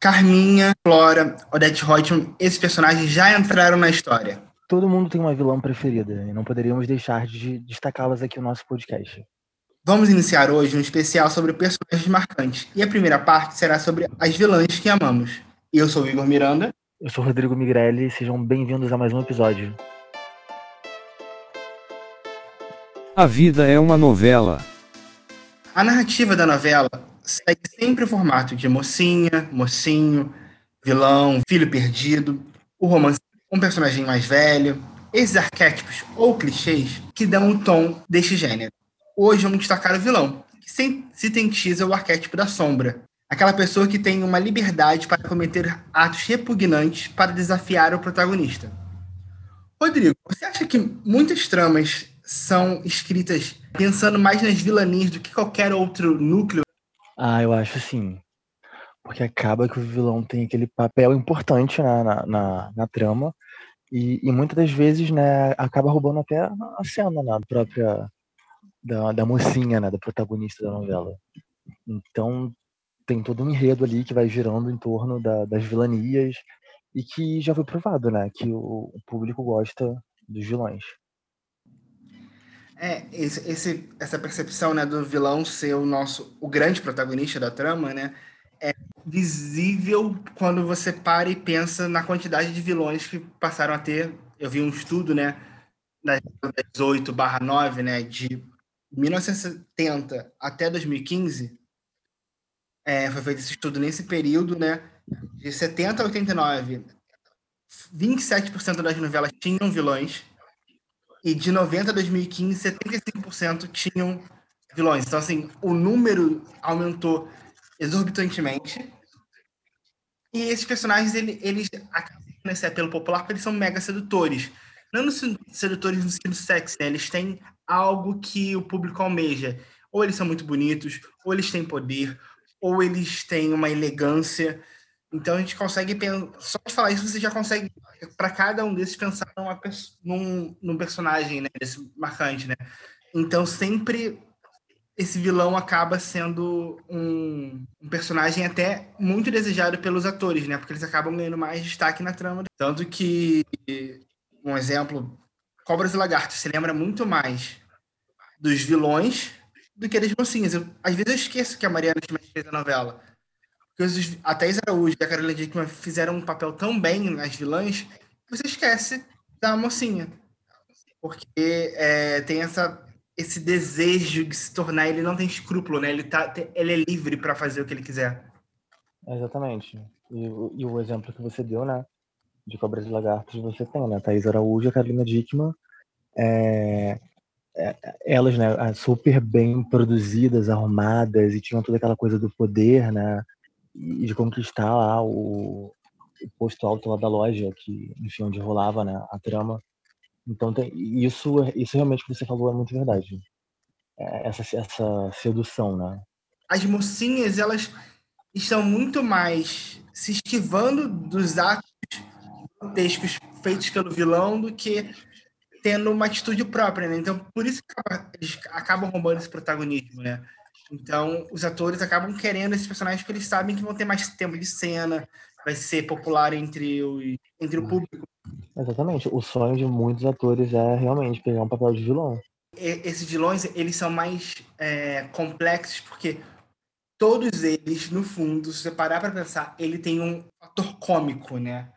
Carminha, Flora, Odette Reutemann, esses personagens já entraram na história. Todo mundo tem uma vilã preferida e não poderíamos deixar de destacá-las aqui no nosso podcast. Vamos iniciar hoje um especial sobre personagens marcantes e a primeira parte será sobre as vilãs que amamos. Eu sou o Igor Miranda. Eu sou o Rodrigo Migrelli e sejam bem-vindos a mais um episódio. A vida é uma novela. A narrativa da novela segue sempre o formato de mocinha, mocinho, vilão, filho perdido, o romance um personagem mais velho, esses arquétipos ou clichês que dão o tom deste gênero. Hoje vamos destacar o vilão, que sintetiza o arquétipo da sombra, aquela pessoa que tem uma liberdade para cometer atos repugnantes para desafiar o protagonista. Rodrigo, você acha que muitas tramas são escritas pensando mais nas vilanias do que qualquer outro núcleo ah, eu acho sim. Porque acaba que o vilão tem aquele papel importante na, na, na, na trama e, e, muitas das vezes, né, acaba roubando até a cena né, própria da, da mocinha, né, da protagonista da novela. Então tem todo um enredo ali que vai girando em torno da, das vilanias e que já foi provado, né, que o, o público gosta dos vilões. É, esse, esse, essa percepção né, do vilão ser o nosso o grande protagonista da trama, né? É visível quando você para e pensa na quantidade de vilões que passaram a ter. Eu vi um estudo, né, das 18 barra 9, né, de 1970 até 2015. É, foi feito esse estudo nesse período, né, de 70 a 89. 27% das novelas tinham vilões e de 90 a 2015, 75% tinham vilões. Então, assim, o número aumentou exorbitantemente. E esses personagens, ele, eles acabam nesse apelo popular porque eles são mega sedutores. Não no, sedutores no sentido sexy, né? Eles têm algo que o público almeja. Ou eles são muito bonitos, ou eles têm poder, ou eles têm uma elegância. Então a gente consegue pensar, só de falar isso você já consegue para cada um desses pensar numa, num, num personagem, né, desse marcante, né? Então sempre esse vilão acaba sendo um, um, personagem até muito desejado pelos atores, né? Porque eles acabam ganhando mais destaque na trama. Tanto que, um exemplo, Cobras e Lagartos se lembra muito mais dos vilões do que das mocinhas. Eu, às vezes eu esqueço que a Mariana fez a novela. A Thais Araújo e a Carolina Dickman fizeram um papel tão bem nas vilãs que você esquece da mocinha. Porque é, tem essa, esse desejo de se tornar, ele não tem escrúpulo, né? Ele, tá, ele é livre para fazer o que ele quiser. Exatamente. E, e, o exemplo que você deu, né? De Cobras e Lagartos, você tem, né? Thaís Araújo e a Carolina Dickman. É, é, elas, né? Super bem produzidas, arrumadas e tinham toda aquela coisa do poder, né? E de conquistar lá o, o, posto alto lá da loja, que, enfim, onde rolava né, a trama. Então, tem, isso, isso realmente que você falou é muito verdade. É, essa, essa sedução, né? As mocinhas, elas estão muito mais se esquivando dos atos grotescos feitos pelo vilão do que tendo uma atitude própria, né? Então, por isso que eles acabam roubando esse protagonismo, né? Então, os atores acabam querendo esses personagens porque eles sabem que vão ter mais tempo de cena, vai ser popular entre o, entre o público. Exatamente. O sonho de muitos atores é realmente pegar um papel de vilão. E, esses vilões, eles são mais é, complexos porque todos eles, no fundo, se você parar para pensar, ele tem um fator cômico, né?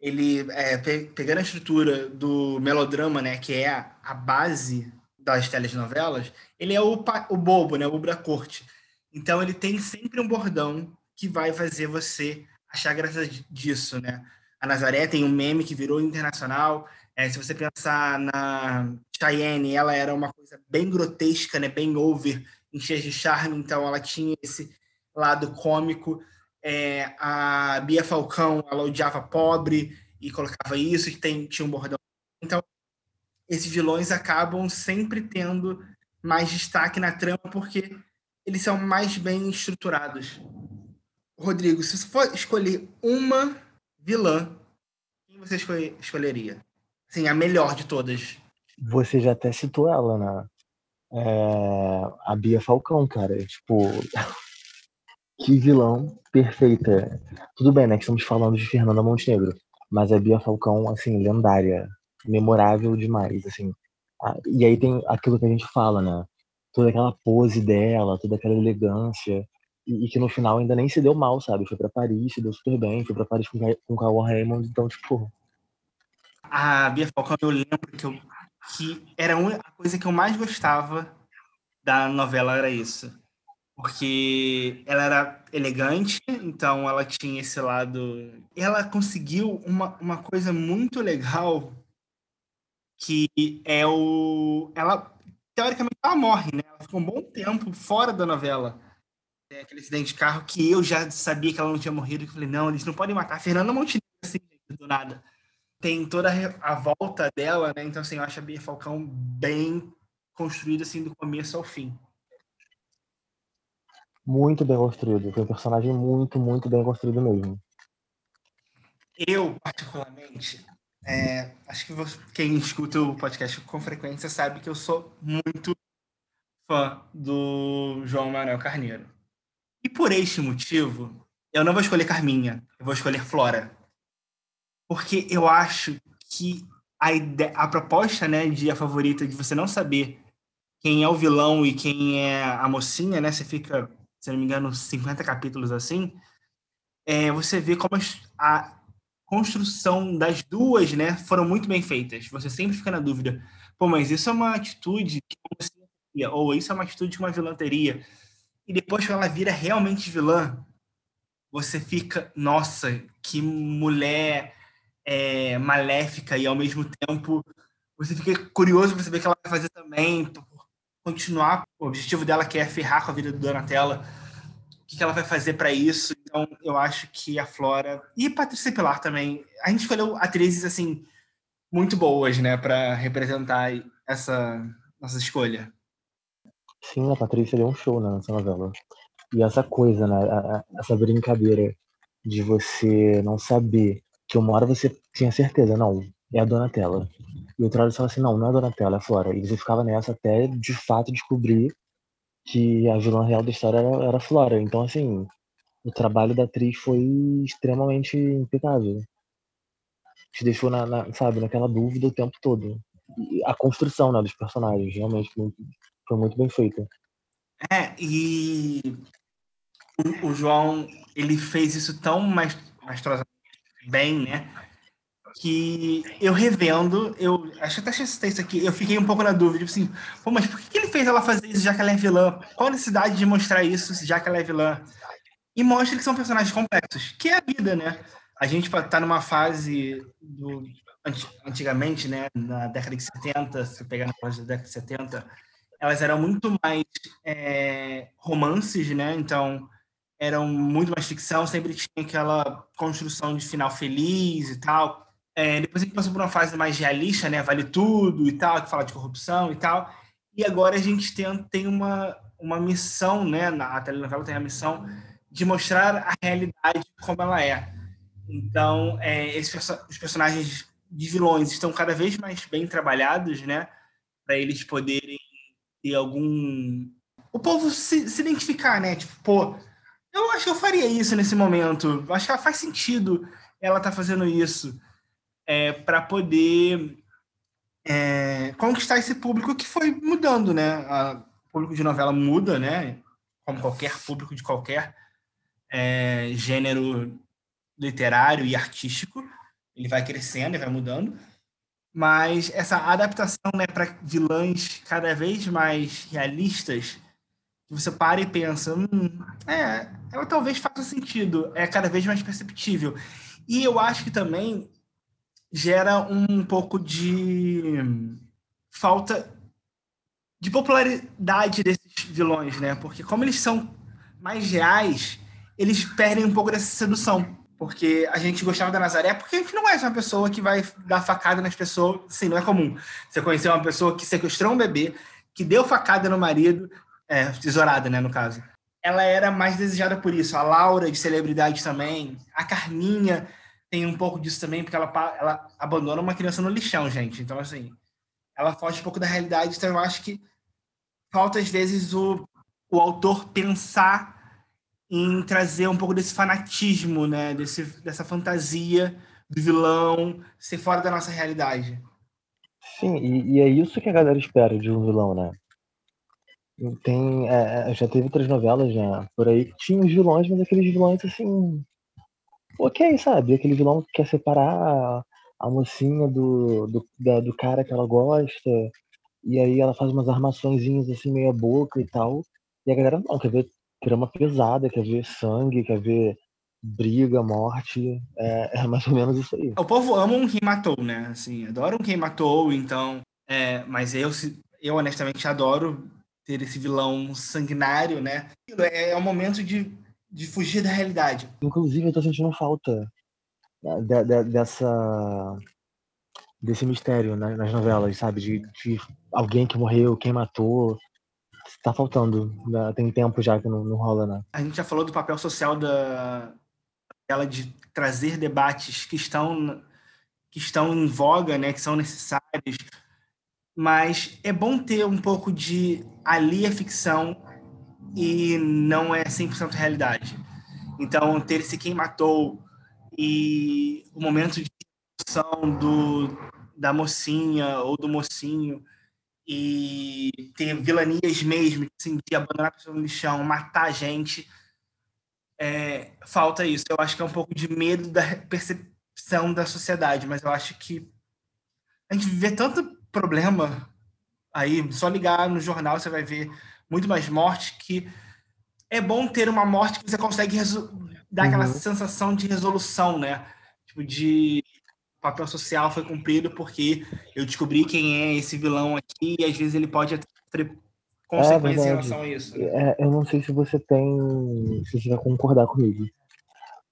Ele, é, pe pegando a estrutura do melodrama, né, que é a, a base das telenovelas, ele é o, o bobo, né? O da corte. Então ele tem sempre um bordão que vai fazer você achar graça disso, né? A Nazaré tem um meme que virou internacional. É, se você pensar na Cheyenne, ela era uma coisa bem grotesca, né? Bem over, em cheia de charme. Então ela tinha esse lado cômico. É, a Bia Falcão, ela odiava pobre e colocava isso, e tem, tinha um bordão. Então esses vilões acabam sempre tendo mais destaque na trama porque eles são mais bem estruturados. Rodrigo, se você for escolher uma vilã, quem você escolher, escolheria? Sim, a melhor de todas. Você já até citou ela, né? É... A Bia Falcão, cara. Tipo, Que vilão perfeita. Tudo bem, né? Que estamos falando de Fernanda Montenegro. Mas a Bia Falcão, assim, lendária. Memorável demais, assim. Ah, e aí tem aquilo que a gente fala, né? Toda aquela pose dela, toda aquela elegância. E, e que no final ainda nem se deu mal, sabe? Foi pra Paris, se deu super bem. Foi pra Paris com, com Cauã Raymond. Então, tipo... A Bia Falcão, eu lembro que, eu, que era a coisa que eu mais gostava da novela, era isso porque ela era elegante, então ela tinha esse lado. Ela conseguiu uma, uma coisa muito legal que é o. Ela, teoricamente, ela morre, né? Ela ficou um bom tempo fora da novela. É aquele acidente de carro que eu já sabia que ela não tinha morrido, que eu falei, não, eles não podem matar a Fernanda Montenegro assim, do nada. Tem toda a volta dela, né? Então, assim, eu acho a Bia Falcão bem construída, assim, do começo ao fim. Muito bem construído. Foi um personagem muito, muito bem construído mesmo. Eu, particularmente, é, acho que você, quem escuta o podcast com frequência sabe que eu sou muito fã do João Manuel Carneiro. E por este motivo, eu não vou escolher Carminha, eu vou escolher Flora. Porque eu acho que a, ideia, a proposta né, de a favorita, de você não saber quem é o vilão e quem é a mocinha, né? Você fica se não me engano, 50 capítulos assim, é, você vê como a construção das duas, né, foram muito bem feitas. Você sempre fica na dúvida, pô, mas isso é uma atitude que uma ou isso é uma atitude de uma vilã teria. E depois que ela vira realmente vilã, você fica, nossa, que mulher é, maléfica e ao mesmo tempo você fica curioso para saber o que ela vai fazer também, continuar o objetivo dela que é ferrar com a vida do Donatella. O que ela vai fazer para isso? Então, eu acho que a Flora e Patrícia Pilar também. A gente escolheu atrizes assim muito boas, né, para representar essa nossa escolha. Sim, a Patrícia deu um show né, nessa novela. E essa coisa, né, essa brincadeira de você não saber que uma hora você tinha certeza, não, é a Donatella. E outra hora você fala assim, não, não é a Donatella, é a Flora. E você ficava nessa até, de fato, descobrir que a vilã real da história era, era Flora. Então, assim, o trabalho da atriz foi extremamente impecável. Te deixou, na, na, sabe, naquela dúvida o tempo todo. E a construção né, dos personagens, realmente, foi muito, foi muito bem feita. É, e o, o João, ele fez isso tão mais, mais bem, né? Que eu revendo, eu acho que até citei isso aqui, eu fiquei um pouco na dúvida, tipo assim, pô, mas por que, ele fez ela fazer isso já que ela é vilã? Qual a necessidade de mostrar isso já que ela é vilã? E mostra que são personagens complexos, que é a vida, né? A gente tá numa fase do antigamente, né, na década de 70, se pegar na fase da década de 70, elas eram muito mais é, romances, né? Então, eram muito mais ficção, sempre tinha aquela construção de final feliz e tal. É, depois a gente passou por uma fase mais realista, né? Vale tudo e tal, que fala de corrupção e tal. E agora a gente tem, tem uma, uma missão, né? A telenovela tem a missão de mostrar a realidade como ela é. Então, é, os personagens de vilões estão cada vez mais bem trabalhados, né? Para eles poderem ter algum. O povo se, se identificar, né? Tipo, pô, eu acho que eu faria isso nesse momento. Acho que faz sentido ela tá fazendo isso é, para poder é, conquistar esse público que foi mudando, né? o público de novela muda, né? Como qualquer público de qualquer é, gênero literário e artístico, ele vai crescendo e vai mudando. Mas essa adaptação né, para vilãs cada vez mais realistas, você para e pensa, hum, é, ela talvez faça sentido, é cada vez mais perceptível. E eu acho que também gera um pouco de falta de popularidade desses vilões, né? Porque como eles são mais reais, eles perdem um pouco dessa sedução. Porque a gente gostava da Nazaré, porque a gente não é uma pessoa que vai dar facada nas pessoas. Sim, não é comum. Você conhecer uma pessoa que sequestrou um bebê, que deu facada no marido, é, tesourada, né, no caso. Ela era mais desejada por isso. A Laura, de celebridade também. A Carminha, tem um pouco disso também, porque ela, ela abandona uma criança no lixão, gente. Então, assim, ela foge um pouco da realidade. Então, eu acho que falta, às vezes, o, o autor pensar em trazer um pouco desse fanatismo, né? Desse, dessa fantasia do vilão ser fora da nossa realidade. Sim, e, e é isso que a galera espera de um vilão, né? Tem, é, é já teve outras novelas já por aí que tinham vilões, mas aqueles vilões assim. Ok, sabe? Aquele vilão que quer separar a mocinha do, do, da, do cara que ela gosta, e aí ela faz umas armaçõezinhas assim, meia boca e tal. E a galera não, quer ver trama pesada, quer ver sangue, quer ver briga, morte. É, é mais ou menos isso aí. O povo ama um quem matou, né? Assim, adora um quem matou, então. É, mas eu, eu honestamente adoro ter esse vilão sanguinário, né? É, é um momento de, de fugir da realidade. Inclusive, eu tô sentindo falta de, de, dessa desse mistério né, nas novelas, sabe? De, de, alguém que morreu, quem matou. Tá faltando. Tem tempo já que não, não rola, né? A gente já falou do papel social da ela de trazer debates que estão que estão em voga, né, que são necessários, mas é bom ter um pouco de ali a ficção e não é 100% realidade. Então, ter esse quem matou e o momento de discussão do da mocinha ou do mocinho e ter vilanias mesmo, assim, de abandonar a pessoa no lixão, matar a gente, é, falta isso. Eu acho que é um pouco de medo da percepção da sociedade, mas eu acho que a gente vê tanto problema aí, só ligar no jornal você vai ver muito mais morte que é bom ter uma morte que você consegue dar aquela uhum. sensação de resolução, né? Tipo, de papel social foi cumprido porque eu descobri quem é esse vilão aqui e às vezes ele pode ter consequências é em relação a isso. Né? É, eu não sei se você tem. se você vai concordar comigo.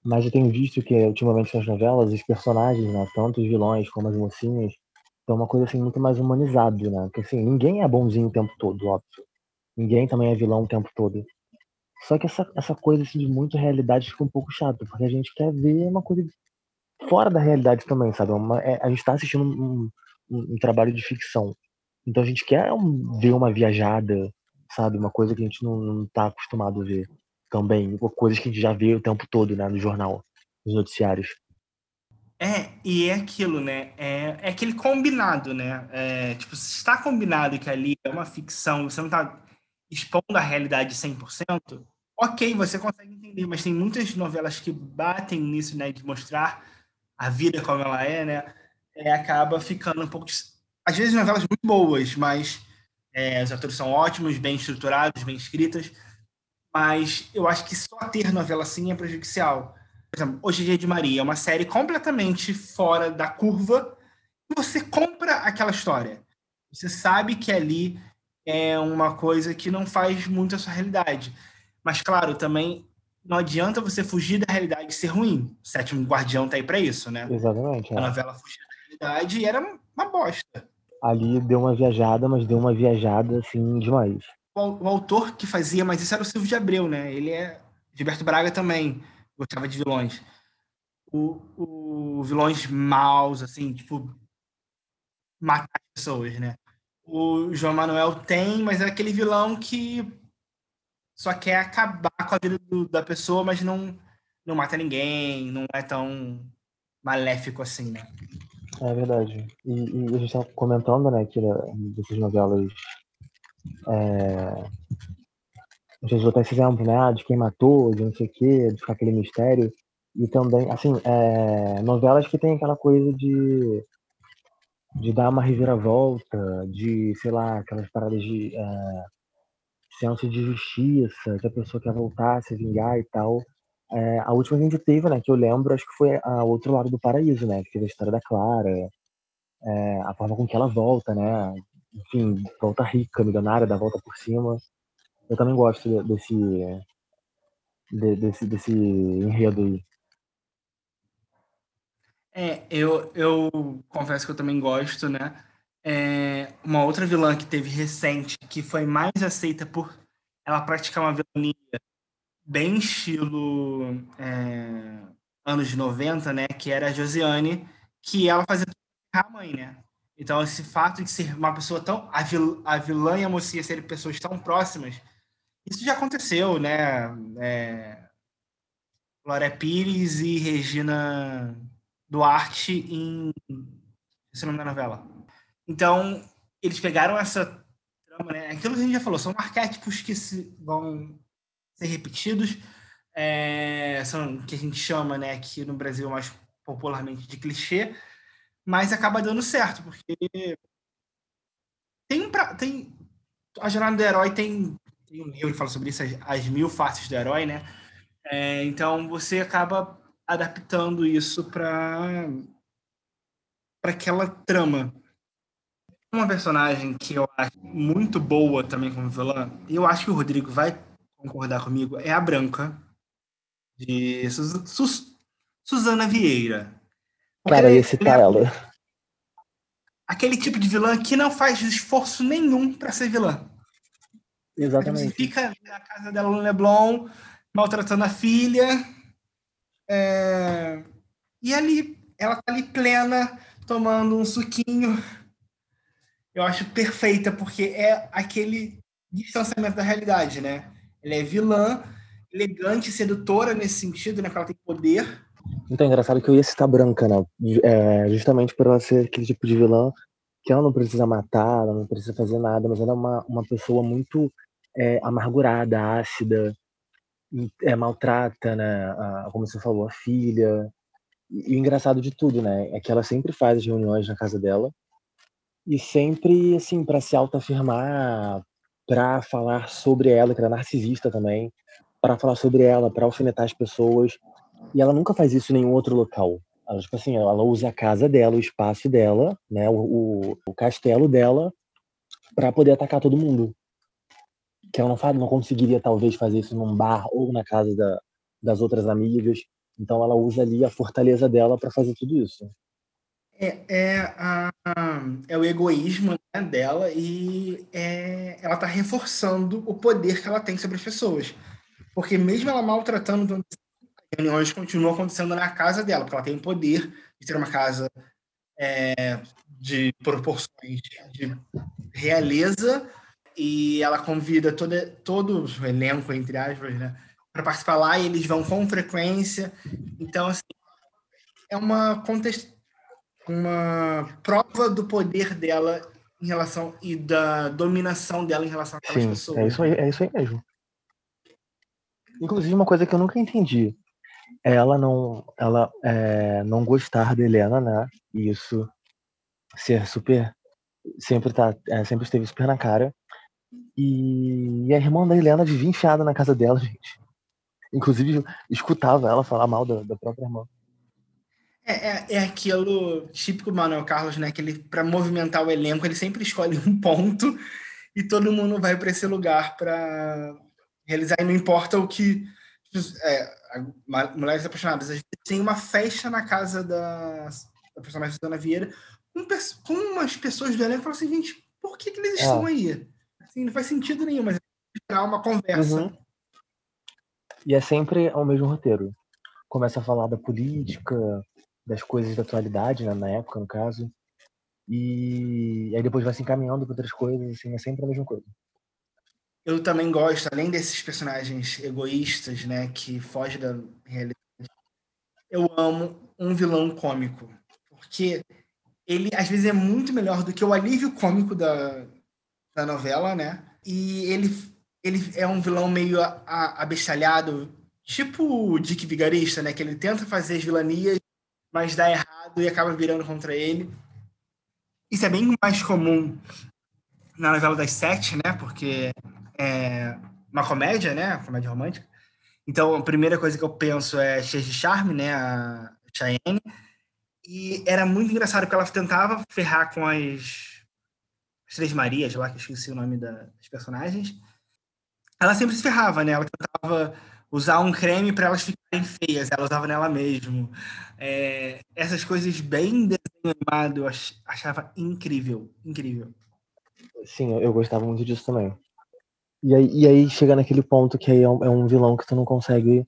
Mas eu tenho visto que ultimamente nas novelas os personagens, né, tanto os vilões como as mocinhas, estão uma coisa assim muito mais humanizado, né? Porque assim, ninguém é bonzinho o tempo todo, óbvio. Ninguém também é vilão o tempo todo. Só que essa, essa coisa assim, de muita realidade fica um pouco chato, porque a gente quer ver uma coisa fora da realidade também, sabe? Uma, é, a gente está assistindo um, um, um, trabalho de ficção. Então a gente quer um, ver uma viajada, sabe? Uma coisa que a gente não, não tá acostumado a ver também. Coisas que a gente já vê o tempo todo, né? No jornal, nos noticiários. É, e é aquilo, né? É, é aquele combinado, né? É, tipo, se está combinado que ali é uma ficção, você não está expondo a realidade 100%, ok, você consegue entender, mas tem muitas novelas que batem nisso, né? De mostrar a vida como ela é, né? É, acaba ficando um pouco. Às vezes, novelas muito boas, mas é, os atores são ótimos, bem estruturados, bem escritas. Mas eu acho que só ter novela assim é prejudicial. Por exemplo, Hoje é Dia de Maria é uma série completamente fora da curva. Você compra aquela história. Você sabe que ali é uma coisa que não faz muito a sua realidade. Mas, claro, também não adianta você fugir da realidade e ser ruim. O Sétimo Guardião tá aí para isso, né? Exatamente. É. A novela fugia da realidade e era uma bosta. Ali deu uma viajada, mas deu uma viajada, assim, demais. O, o autor que fazia, mas isso era o Silvio de Abreu, né? Ele é... Gilberto Braga também gostava de vilões. O, o vilões maus, assim, tipo... Matar pessoas, né? O João Manuel tem, mas é aquele vilão que só quer acabar com a vida do, da pessoa, mas não, não mata ninguém, não é tão maléfico assim, né? É verdade. E, e a gente estava comentando, né, que dessas novelas. É... A gente botar esse exemplo, né, de quem matou, de não sei o quê, de ficar aquele mistério. E também, assim, é... novelas que tem aquela coisa de de dar uma reviravolta, de, sei lá, aquelas paradas de é, senso de justiça, que a pessoa quer voltar, se vingar e tal. É, a última que a gente teve, né, que eu lembro, acho que foi a Outro Lado do Paraíso, né, que teve a história da Clara, é, a forma com que ela volta, né, enfim, volta rica, milionária, dá volta por cima. Eu também gosto desse, desse, desse enredo aí. É, eu, eu confesso que eu também gosto, né? É, uma outra vilã que teve recente, que foi mais aceita por ela praticar uma vilania bem estilo é, anos 90, né? Que era a Josiane, que ela fazia a mãe, né? Então, esse fato de ser uma pessoa tão. A, vil, a vilã e a mocinha serem pessoas tão próximas, isso já aconteceu, né? É, Glória Pires e Regina Duarte em. Esse é o nome da novela. Então, eles pegaram essa trama, né? Aquilo que a gente já falou, são arquétipos que se, vão ser repetidos, é, são que a gente chama, né, aqui no Brasil mais popularmente de clichê, mas acaba dando certo, porque tem, pra, tem a jornada do herói tem, tem um livro que fala sobre isso, as, as mil faces do herói, né? É, então você acaba adaptando isso para para aquela trama. Uma personagem que eu acho muito boa também como vilã, e eu acho que o Rodrigo vai concordar comigo, é a Branca, de Suzana Vieira. Cara, ia citar ela. Aquele tipo de vilã que não faz esforço nenhum para ser vilã. Exatamente. Você fica na casa dela no Leblon, maltratando a filha. É... E ali, ela tá ali plena, tomando um suquinho. Eu acho perfeita, porque é aquele distanciamento da realidade, né? Ela é vilã, elegante, sedutora nesse sentido, né? Que ela tem poder. Então é engraçado que eu ia citar Branca, né? É, justamente por ela ser aquele tipo de vilã que ela não precisa matar, ela não precisa fazer nada, mas ela é uma, uma pessoa muito é, amargurada, ácida, é, maltrata, né? A, como você falou, a filha. E, o engraçado de tudo, né? É que ela sempre faz as reuniões na casa dela e sempre, assim, para se autoafirmar, para falar sobre ela, que era narcisista também, para falar sobre ela, para alfinetar as pessoas. E ela nunca faz isso em nenhum outro local. Ela, tipo assim, ela usa a casa dela, o espaço dela, né, o, o, o castelo dela, para poder atacar todo mundo. Que ela não, faz, não conseguiria, talvez, fazer isso num bar ou na casa da, das outras amigas. Então ela usa ali a fortaleza dela para fazer tudo isso. É, é, a, é o egoísmo né, dela e é, ela está reforçando o poder que ela tem sobre as pessoas. Porque mesmo ela maltratando, as reuniões continuam acontecendo na casa dela, porque ela tem o poder de ter uma casa é, de proporções de realeza e ela convida toda, todo o elenco, entre aspas, né, para participar lá e eles vão com frequência. Então, assim, é uma contexto uma prova do poder dela em relação e da dominação dela em relação àquelas Sim, pessoas. É isso aí, é isso aí mesmo. Inclusive uma coisa que eu nunca entendi, ela não, ela é, não gostar da Helena, né? E isso ser super, sempre tá, é, sempre esteve super na cara. E, a irmã da Helena vivia enfiada na casa dela, gente. Inclusive escutava ela falar mal da, da própria irmã. É, é, é, aquilo típico do Manuel Carlos, né? Que ele, para movimentar o elenco, ele sempre escolhe um ponto e todo mundo vai para esse lugar para realizar. E não importa o que. É, Mulheres Apaixonadas, às vezes tem uma festa na casa da, da personagem Susana Vieira com, com umas pessoas do elenco e falam assim: gente, por que, que eles estão é. aí? Assim, não faz sentido nenhum, mas é uma conversa. Uhum. E é sempre o mesmo roteiro. Começa a falar da política, das coisas da atualidade, né, na época, no caso. E aí depois vai se encaminhando para outras coisas, assim, é sempre a mesma coisa. Eu também gosto, além desses personagens egoístas, né, que fogem da realidade, eu amo um vilão cômico, porque ele às vezes é muito melhor do que o alívio cômico da, da novela, né? E ele, ele é um vilão meio abestalhado, tipo o Dick Vigarista, né? Que ele tenta fazer as vilanias mas dá errado e acaba virando contra ele. Isso é bem mais comum na novela das sete, né? Porque é uma comédia, né? Comédia romântica. Então, a primeira coisa que eu penso é cheia de charme, né? A Cheyenne. E era muito engraçado porque ela tentava ferrar com as, as Três Marias, lá que eu esqueci o nome da, das personagens. Ela sempre se ferrava, né? Ela tentava usar um creme para elas ficarem feias, ela usava nela mesmo. É, essas coisas bem desenho eu achava incrível, incrível. Sim, eu gostava muito disso também. E aí, e aí chega naquele ponto que aí é um, é um vilão que tu não consegue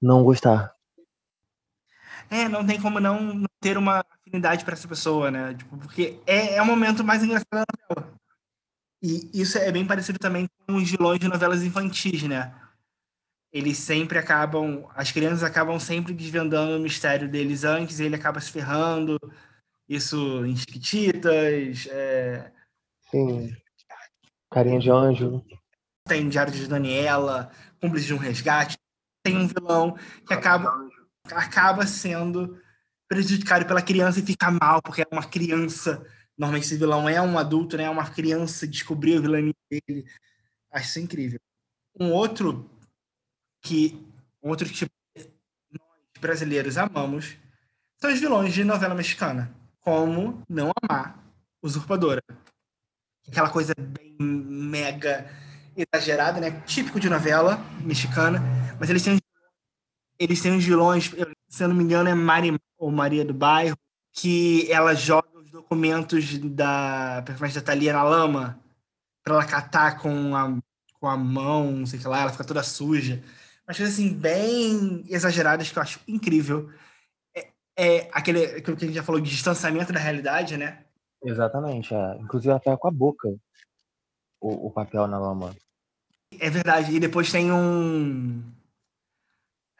não gostar. É, não tem como não, ter uma afinidade para essa pessoa, né? Tipo, porque é, é o momento mais engraçado da novela. E isso é bem parecido também com os vilões de novelas infantis, né? eles sempre acabam, as crianças acabam sempre desvendando o mistério deles antes, e ele acaba se ferrando. Isso em Chiquititas, é... Sim. Carinha de anjo. Tem Diário de Daniela, Cúmplice de um Resgate. Tem um vilão que acaba, acaba sendo prejudicado pela criança e fica mal, porque é uma criança. Normalmente esse vilão é um adulto, né? É uma criança, descobriu o vilão dele. Acho isso incrível. Um outro que um outro tipo nós brasileiros amamos são os vilões de novela mexicana, como Não Amar, Usurpadora. Aquela coisa bem mega exagerada, né? Típico de novela mexicana, mas eles têm eles têm uns vilões, se eu não me engano é Mari ou Maria do Bairro, que ela joga os documentos da personagem da Thalia na lama para ela catar com a, com a mão, não sei o que lá, ela fica toda suja umas coisas assim, bem exageradas que eu acho incrível. É, é aquele, aquilo que a gente já falou de distanciamento da realidade, né? Exatamente. É. Inclusive ela pega com a boca o, o papel na lama. É verdade. E depois tem um.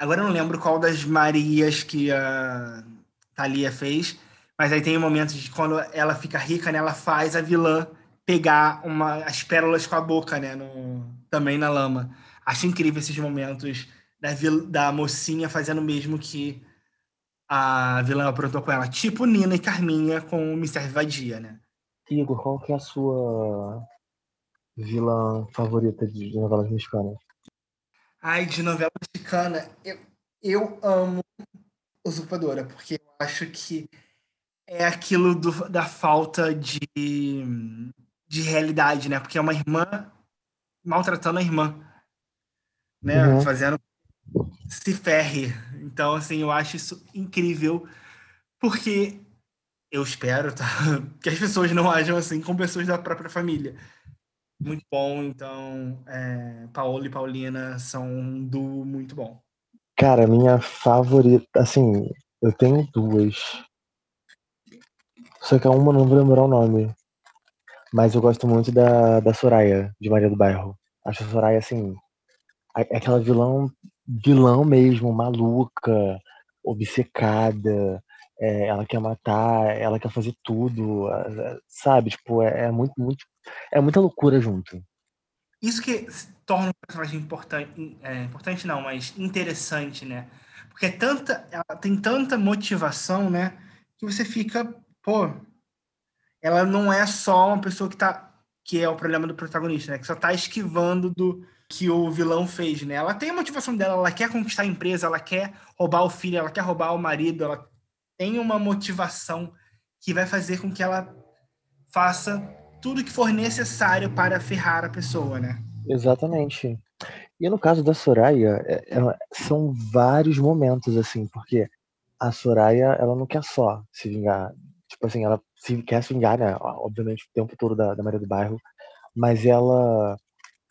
Agora eu não lembro qual das Marias que a Thalia fez, mas aí tem um momento de quando ela fica rica, né? Ela faz a vilã pegar uma, as pérolas com a boca, né? No, também na lama. Acho incrível esses momentos da, da mocinha fazendo o mesmo que a vilã aprontou com ela. Tipo Nina e Carminha com o Mr. Vadia, né? Igor, qual que é a sua vilã favorita de novelas mexicanas? Ai, de novela mexicana, eu, eu amo Usurpadora, porque eu acho que é aquilo do, da falta de, de realidade, né? Porque é uma irmã maltratando a irmã né? Uhum. Fazendo se ferre. Então, assim, eu acho isso incrível, porque eu espero, tá? Que as pessoas não ajam assim com pessoas da própria família. Muito bom, então, é, Paola e Paulina são um duo muito bom. Cara, minha favorita, assim, eu tenho duas. Só que a uma não vou lembrar o nome. Mas eu gosto muito da, da Soraya, de Maria do Bairro. Acho a Soraya, assim, aquela vilão, vilão mesmo, maluca, obcecada, é, ela quer matar, ela quer fazer tudo, sabe? Tipo, é, é, muito, muito, é muita loucura junto. Isso que torna o personagem importante, é, importante não, mas interessante, né? Porque é tanta, ela tem tanta motivação, né? Que você fica, pô, ela não é só uma pessoa que tá, que é o problema do protagonista, né? Que só tá esquivando do, que o vilão fez, né? Ela tem a motivação dela, ela quer conquistar a empresa, ela quer roubar o filho, ela quer roubar o marido, ela tem uma motivação que vai fazer com que ela faça tudo que for necessário para ferrar a pessoa, né? Exatamente. E no caso da Soraya, é, é, são vários momentos assim, porque a Soraya, ela não quer só se vingar, tipo assim, ela se, quer se vingar, né? Obviamente o tempo todo da, da Maria do Bairro, mas ela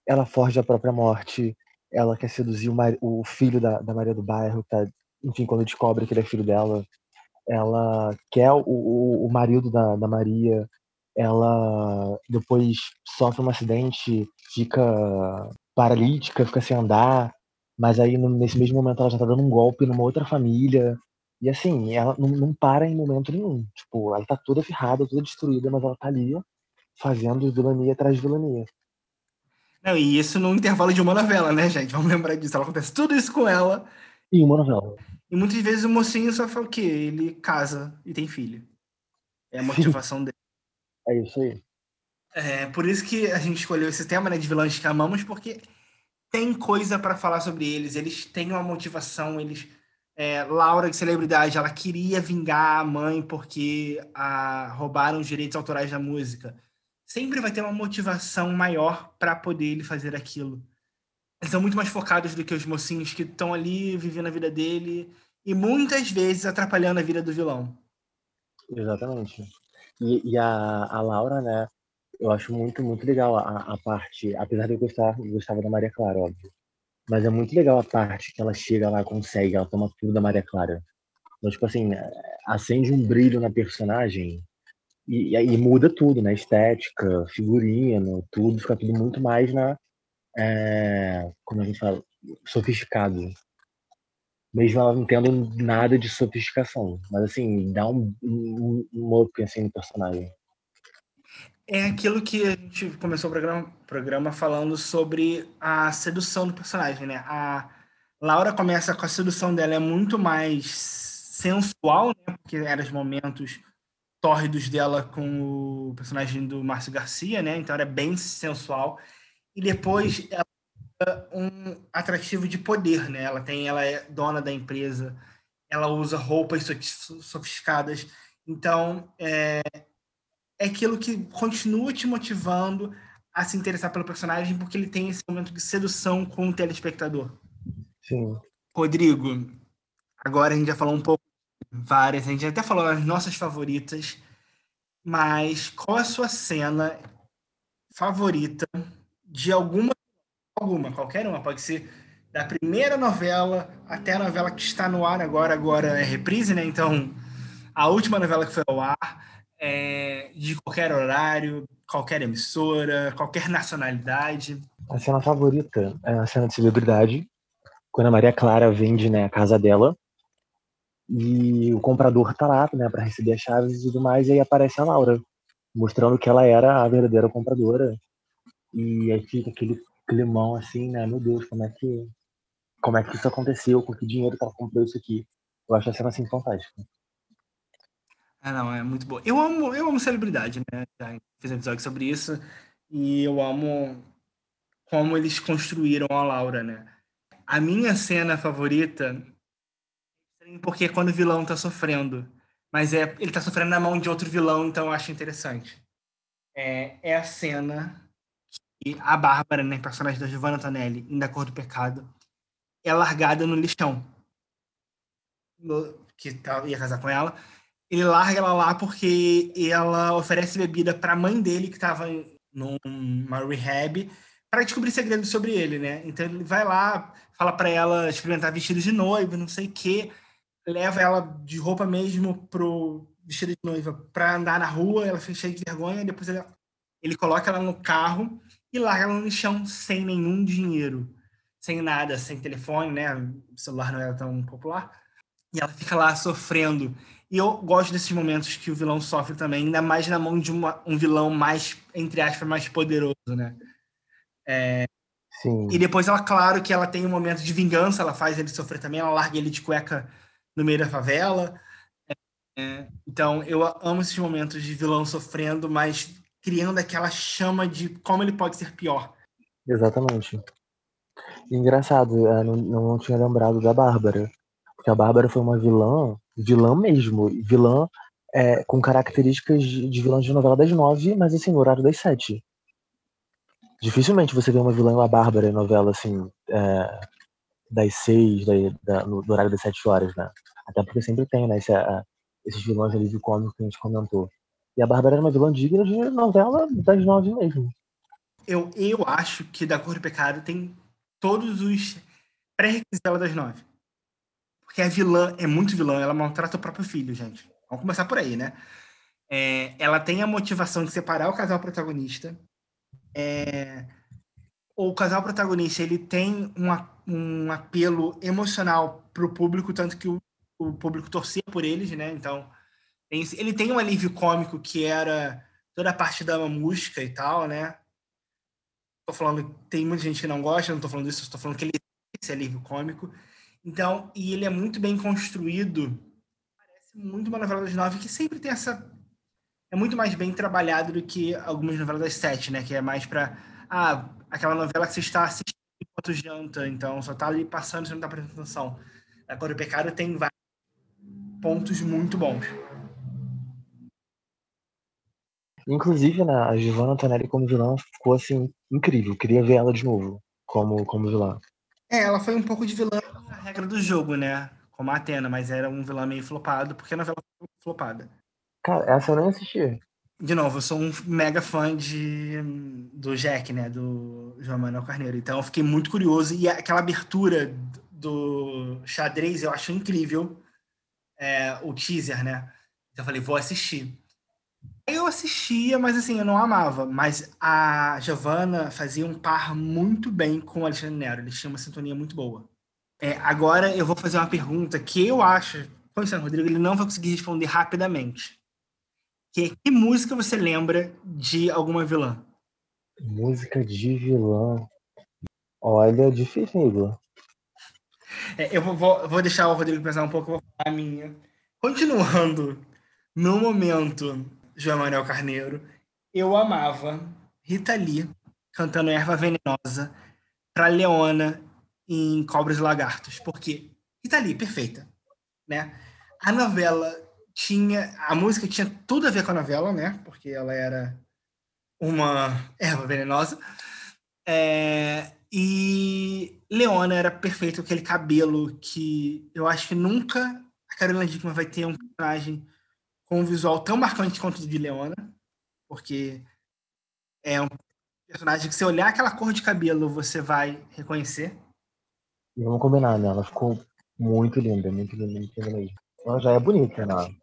ela foge da própria morte, ela quer seduzir o, o filho da, da Maria do Bairro, tá, enfim, quando descobre que ele é filho dela, ela quer o, o, o marido da, da Maria, ela depois sofre um acidente, fica paralítica, fica sem andar, mas aí nesse mesmo momento ela já tá dando um golpe numa outra família. E assim, ela não, não para em momento nenhum. Tipo, ela tá toda ferrada, toda destruída, mas ela tá ali fazendo vilania atrás de vilania. Não, e isso no intervalo de uma novela, né, gente? Vamos lembrar disso. Ela acontece tudo isso com ela. E uma novela. E muitas vezes o mocinho só fala o quê? Ele casa e tem filho. É a motivação dele. É isso aí. É, por isso que a gente escolheu esse tema, né, de vilões que amamos, porque tem coisa para falar sobre eles. Eles têm uma motivação, eles... É, Laura, de celebridade, ela queria vingar a mãe porque a, roubaram os direitos autorais da música sempre vai ter uma motivação maior para poder ele fazer aquilo. Eles são muito mais focados do que os mocinhos que estão ali vivendo a vida dele e muitas vezes atrapalhando a vida do vilão. Exatamente. E, e a, a Laura, né? Eu acho muito, muito legal a, a parte, apesar de eu gostar, eu gostava da Maria Clara, óbvio. Mas é muito legal a parte que ela chega lá, consegue, ela toma tudo da Maria Clara. Então, tipo assim, acende um brilho na personagem e, aí muda tudo, né? Estética, figurino, tudo, fica tudo muito mais na. É, como a gente fala? sofisticado. Mesmo ela não tendo nada de sofisticação. Mas, assim, dá um, um, um up, assim, no personagem. É aquilo que a gente começou o programa, programa falando sobre a sedução do personagem, né? A Laura começa com a sedução dela, é muito mais sensual, né? Porque eram os momentos tórridos dela com o personagem do Márcio Garcia, né? Então era bem sensual. E depois ela um atrativo de poder, né? Ela tem, ela é dona da empresa, ela usa roupas sofisticadas, então é, é aquilo que continua te motivando a se interessar pelo personagem porque ele tem esse momento de sedução com o telespectador. Sim. Rodrigo, agora a gente já falou um pouco várias, a gente até falou as nossas favoritas, mas qual é a sua cena favorita de alguma alguma, qualquer uma, pode ser da primeira novela até a novela que está no ar agora, agora é reprise, né? Então, a última novela que foi ao ar, é, de qualquer horário, qualquer emissora, qualquer nacionalidade. A cena favorita é a cena de celebridade, quando a Maria Clara vende né, a casa dela e o comprador tá lá né, para receber as chaves e tudo mais, e aí aparece a Laura, mostrando que ela era a verdadeira compradora. E aí fica aquele climão assim, né? Meu Deus, como é que como é que isso aconteceu? Com que dinheiro que ela comprou isso aqui? Eu acho a cena assim fantástica. Ah, não, é muito boa. Eu amo, eu amo celebridade, né? Já fiz um episódio sobre isso e eu amo como eles construíram a Laura, né? A minha cena favorita porque é quando o vilão tá sofrendo, mas é ele tá sofrendo na mão de outro vilão, então eu acho interessante. É, é a cena e a Bárbara, né, personagem da Giovanna Tonelli, em Da Cor do Pecado, é largada no lixão. Que tá, ia casar com ela. Ele larga ela lá porque ela oferece bebida para a mãe dele, que estava numa rehab, para descobrir segredos sobre ele, né? Então ele vai lá, fala para ela experimentar vestido de noiva, não sei o quê, leva ela de roupa mesmo pro vestido de noiva para andar na rua, ela fica cheia de vergonha, depois ele, ele coloca ela no carro e larga ela no chão sem nenhum dinheiro, sem nada, sem telefone, né? O celular não era tão popular. E ela fica lá sofrendo. E eu gosto desses momentos que o vilão sofre também, ainda mais na mão de uma, um vilão mais, entre aspas, mais poderoso, né? É... Sim. E depois ela, claro que ela tem um momento de vingança, ela faz ele sofrer também, ela larga ele de cueca no meio da favela. É... Então, eu amo esses momentos de vilão sofrendo, mas criando aquela chama de como ele pode ser pior. Exatamente. engraçado, não, não tinha lembrado da Bárbara. Porque a Bárbara foi uma vilã, vilã mesmo, vilã é, com características de, de vilã de novela das nove, mas assim, no horário das sete. Dificilmente você vê uma vilã igual a Bárbara em novela, assim, é, das seis, da, da, no, no, horário das sete horas, né? Até porque sempre tem, né, esse, a, esses vilões ali de cômico que a gente comentou. E a Bárbara era uma vilã digna de novela das nove mesmo. Eu, eu acho que Da Cor do Pecado tem todos os pré-requisitos dela das nove. Porque a vilã é muito vilã, ela maltrata o próprio filho, gente. Vamos começar por aí, né? É, ela tem a motivação de separar o casal protagonista. É, o casal protagonista ele tem um, um apelo emocional para o público, tanto que o, o público torcia por eles, né? Então, ele tem um alívio cômico que era toda a parte da música e tal, né? Tô falando, tem muita gente que não gosta, não tô falando isso, estou falando que ele tem esse alívio cômico. Então, e ele é muito bem construído. Parece muito uma novela das nove que sempre tem essa é muito mais bem trabalhado do que algumas novelas das sete, né? Que é mais para ah, aquela novela que você está assistindo enquanto janta, então só tá ali passando, você não tá prestando atenção. Agora o Pecado tem vários pontos muito bons. Inclusive, né, a Giovanna Antonelli como vilã ficou assim incrível. Queria ver ela de novo como, como vilã. É, ela foi um pouco de vilã na regra do jogo, né? Como a Atena, mas era um vilã meio flopado, porque a novela foi flopada. Cara, essa eu nem assisti. De novo, eu sou um mega fã de, do Jack, né? Do João Manuel Carneiro. Então eu fiquei muito curioso. E aquela abertura do xadrez eu acho incrível. É, o teaser, né? Então eu falei, vou assistir. Eu assistia, mas assim, eu não amava. Mas a Giovanna fazia um par muito bem com o Alexandre Nero. Eles tinham uma sintonia muito boa. É, agora eu vou fazer uma pergunta que eu acho, Constantino Rodrigo, ele não vai conseguir responder rapidamente. Que, é, que música você lembra de alguma vilã? Música de vilã. Olha, difícil, Igor. É, eu vou, vou, vou, deixar o Rodrigo pensar um pouco, eu vou falar a minha. Continuando, no momento, João Manuel Carneiro, eu amava Rita Lee cantando Erva Venenosa para Leona em Cobras e Lagartos, porque Rita Lee, perfeita, né? A novela tinha, a música tinha tudo a ver com a novela, né? Porque ela era uma erva venenosa. É, e Leona era perfeito, aquele cabelo que eu acho que nunca a Carolina Dickman vai ter um personagem com um visual tão marcante quanto o de Leona, porque é um personagem que se olhar aquela cor de cabelo você vai reconhecer. E vamos combinar, né? Ela ficou muito linda, muito linda, muito linda mesmo. Ela já é bonita, né?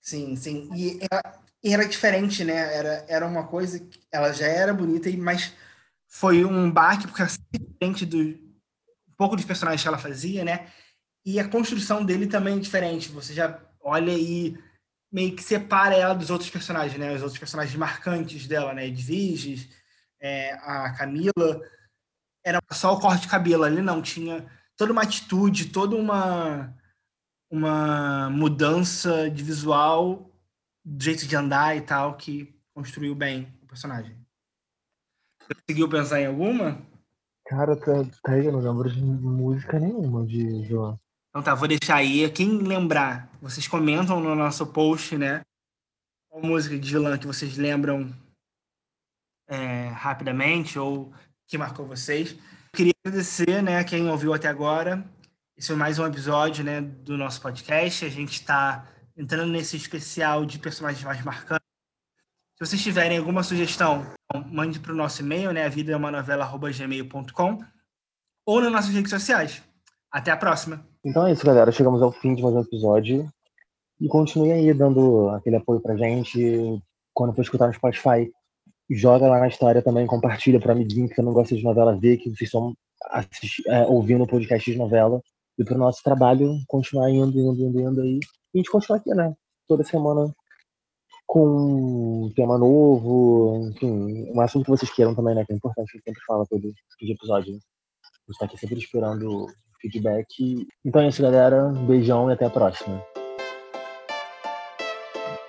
Sim, sim. E era, era diferente, né? Era, era uma coisa que ela já era bonita, mas foi um baque, porque era diferente do um pouco dos personagens que ela fazia, né? E a construção dele também é diferente. Você já olha e meio que separa ela dos outros personagens, né? Os outros personagens marcantes dela, né? Edviges, é, a Camila. Era só o corte de cabelo ali, não. Tinha toda uma atitude, toda uma, uma mudança de visual, de jeito de andar e tal, que construiu bem o personagem. Conseguiu pensar em alguma? Cara, tá, tá aí, eu não lembro de música nenhuma de João. Então tá, vou deixar aí. Quem lembrar, vocês comentam no nosso post, né? Qual música de vilã que vocês lembram é, rapidamente ou que marcou vocês. Queria agradecer, né, quem ouviu até agora. Esse foi mais um episódio, né, do nosso podcast. A gente está entrando nesse especial de personagens mais marcantes. Se vocês tiverem alguma sugestão, mande para o nosso e-mail, né? A vida é uma novela@gmail.com ou nas nossas redes sociais. Até a próxima. Então é isso, galera. Chegamos ao fim de mais um episódio. E continue aí dando aquele apoio pra gente. Quando for escutar no Spotify, joga lá na história também, compartilha para amiguinho que não gosta de novela ver que vocês estão é, ouvindo o podcast de novela. E para o nosso trabalho continuar indo, indo, indo, indo aí. E a gente continuar aqui, né? Toda semana com um tema novo, enfim, um assunto que vocês queiram também, né? Que é importante, que sempre fala todo episódio. A gente tá aqui sempre esperando feedback. Então é isso, galera. Beijão e até a próxima.